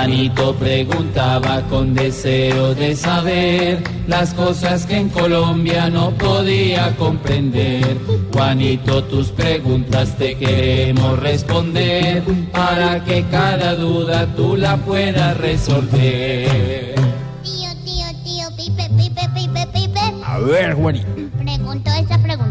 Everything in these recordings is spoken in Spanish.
Juanito preguntaba con deseo de saber las cosas que en Colombia no podía comprender. Juanito, tus preguntas te queremos responder para que cada duda tú la puedas resolver. Tío, tío, tío, pipe, pipe, pipe, pipe. A ver, Juanito. Pregunto esta pregunta.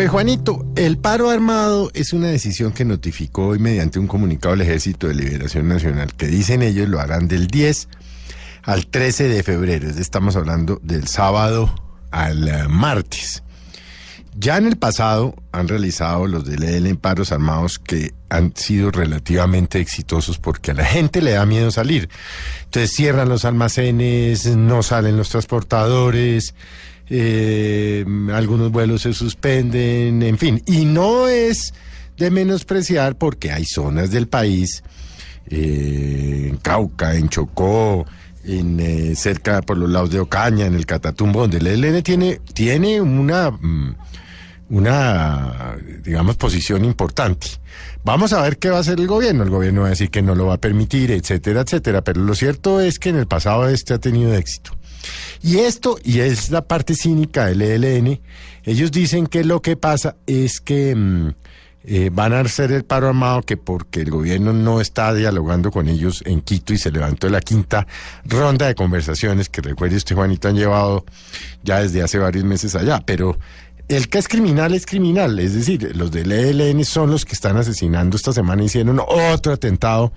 Pues Juanito, el paro armado es una decisión que notificó hoy mediante un comunicado el Ejército de Liberación Nacional, que dicen ellos lo harán del 10 al 13 de febrero, estamos hablando del sábado al eh, martes. Ya en el pasado han realizado los del ELN paros armados que han sido relativamente exitosos porque a la gente le da miedo salir. Entonces cierran los almacenes, no salen los transportadores, eh, algunos vuelos se suspenden, en fin. Y no es de menospreciar porque hay zonas del país, eh, en Cauca, en Chocó, en eh, cerca por los lados de Ocaña, en el Catatumbo, donde el ELN tiene, tiene una, mm, una, digamos, posición importante. Vamos a ver qué va a hacer el gobierno. El gobierno va a decir que no lo va a permitir, etcétera, etcétera. Pero lo cierto es que en el pasado este ha tenido éxito. Y esto, y es la parte cínica del ELN, ellos dicen que lo que pasa es que mm, eh, van a hacer el paro armado que porque el gobierno no está dialogando con ellos en Quito y se levantó la quinta ronda de conversaciones que recuerde usted, Juanito, han llevado ya desde hace varios meses allá, pero el que es criminal es criminal, es decir, los del ELN son los que están asesinando esta semana, hicieron otro atentado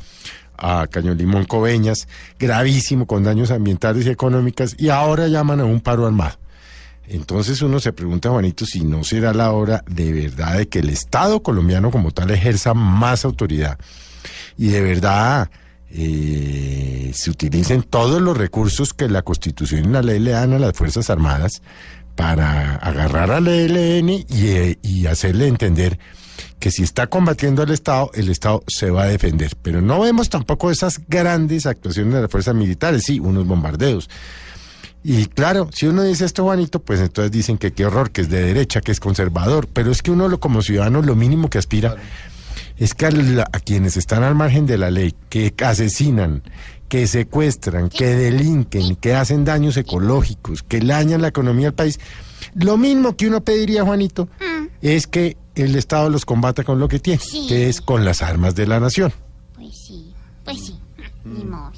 a Cañón Limón Coveñas, gravísimo, con daños ambientales y económicas, y ahora llaman a un paro armado. Entonces uno se pregunta, Juanito, si no será la hora de verdad de que el Estado colombiano como tal ejerza más autoridad y de verdad eh, se utilicen todos los recursos que la Constitución y la ley le dan a las Fuerzas Armadas para agarrar al ELN y, eh, y hacerle entender que si está combatiendo al Estado, el Estado se va a defender. Pero no vemos tampoco esas grandes actuaciones de las fuerzas militares, sí, unos bombardeos. Y claro, si uno dice esto, Juanito, pues entonces dicen que qué horror, que es de derecha, que es conservador. Pero es que uno lo, como ciudadano lo mínimo que aspira es que a, la- a quienes están al margen de la ley, que asesinan, que secuestran, que delinquen, que hacen daños ecológicos, que dañan la economía del país, lo mismo que uno pediría, Juanito, es que el Estado los combata con lo que tiene, Sí. que es con las armas de la nación. Pues sí, pues sí. Ni modo.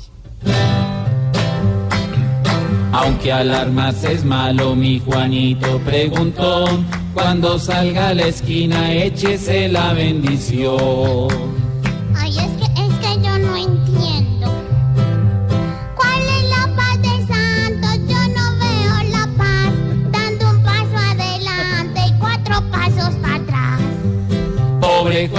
Aunque alarmarse es malo, mi Juanito preguntó, cuando salga a la esquina échese la bendición.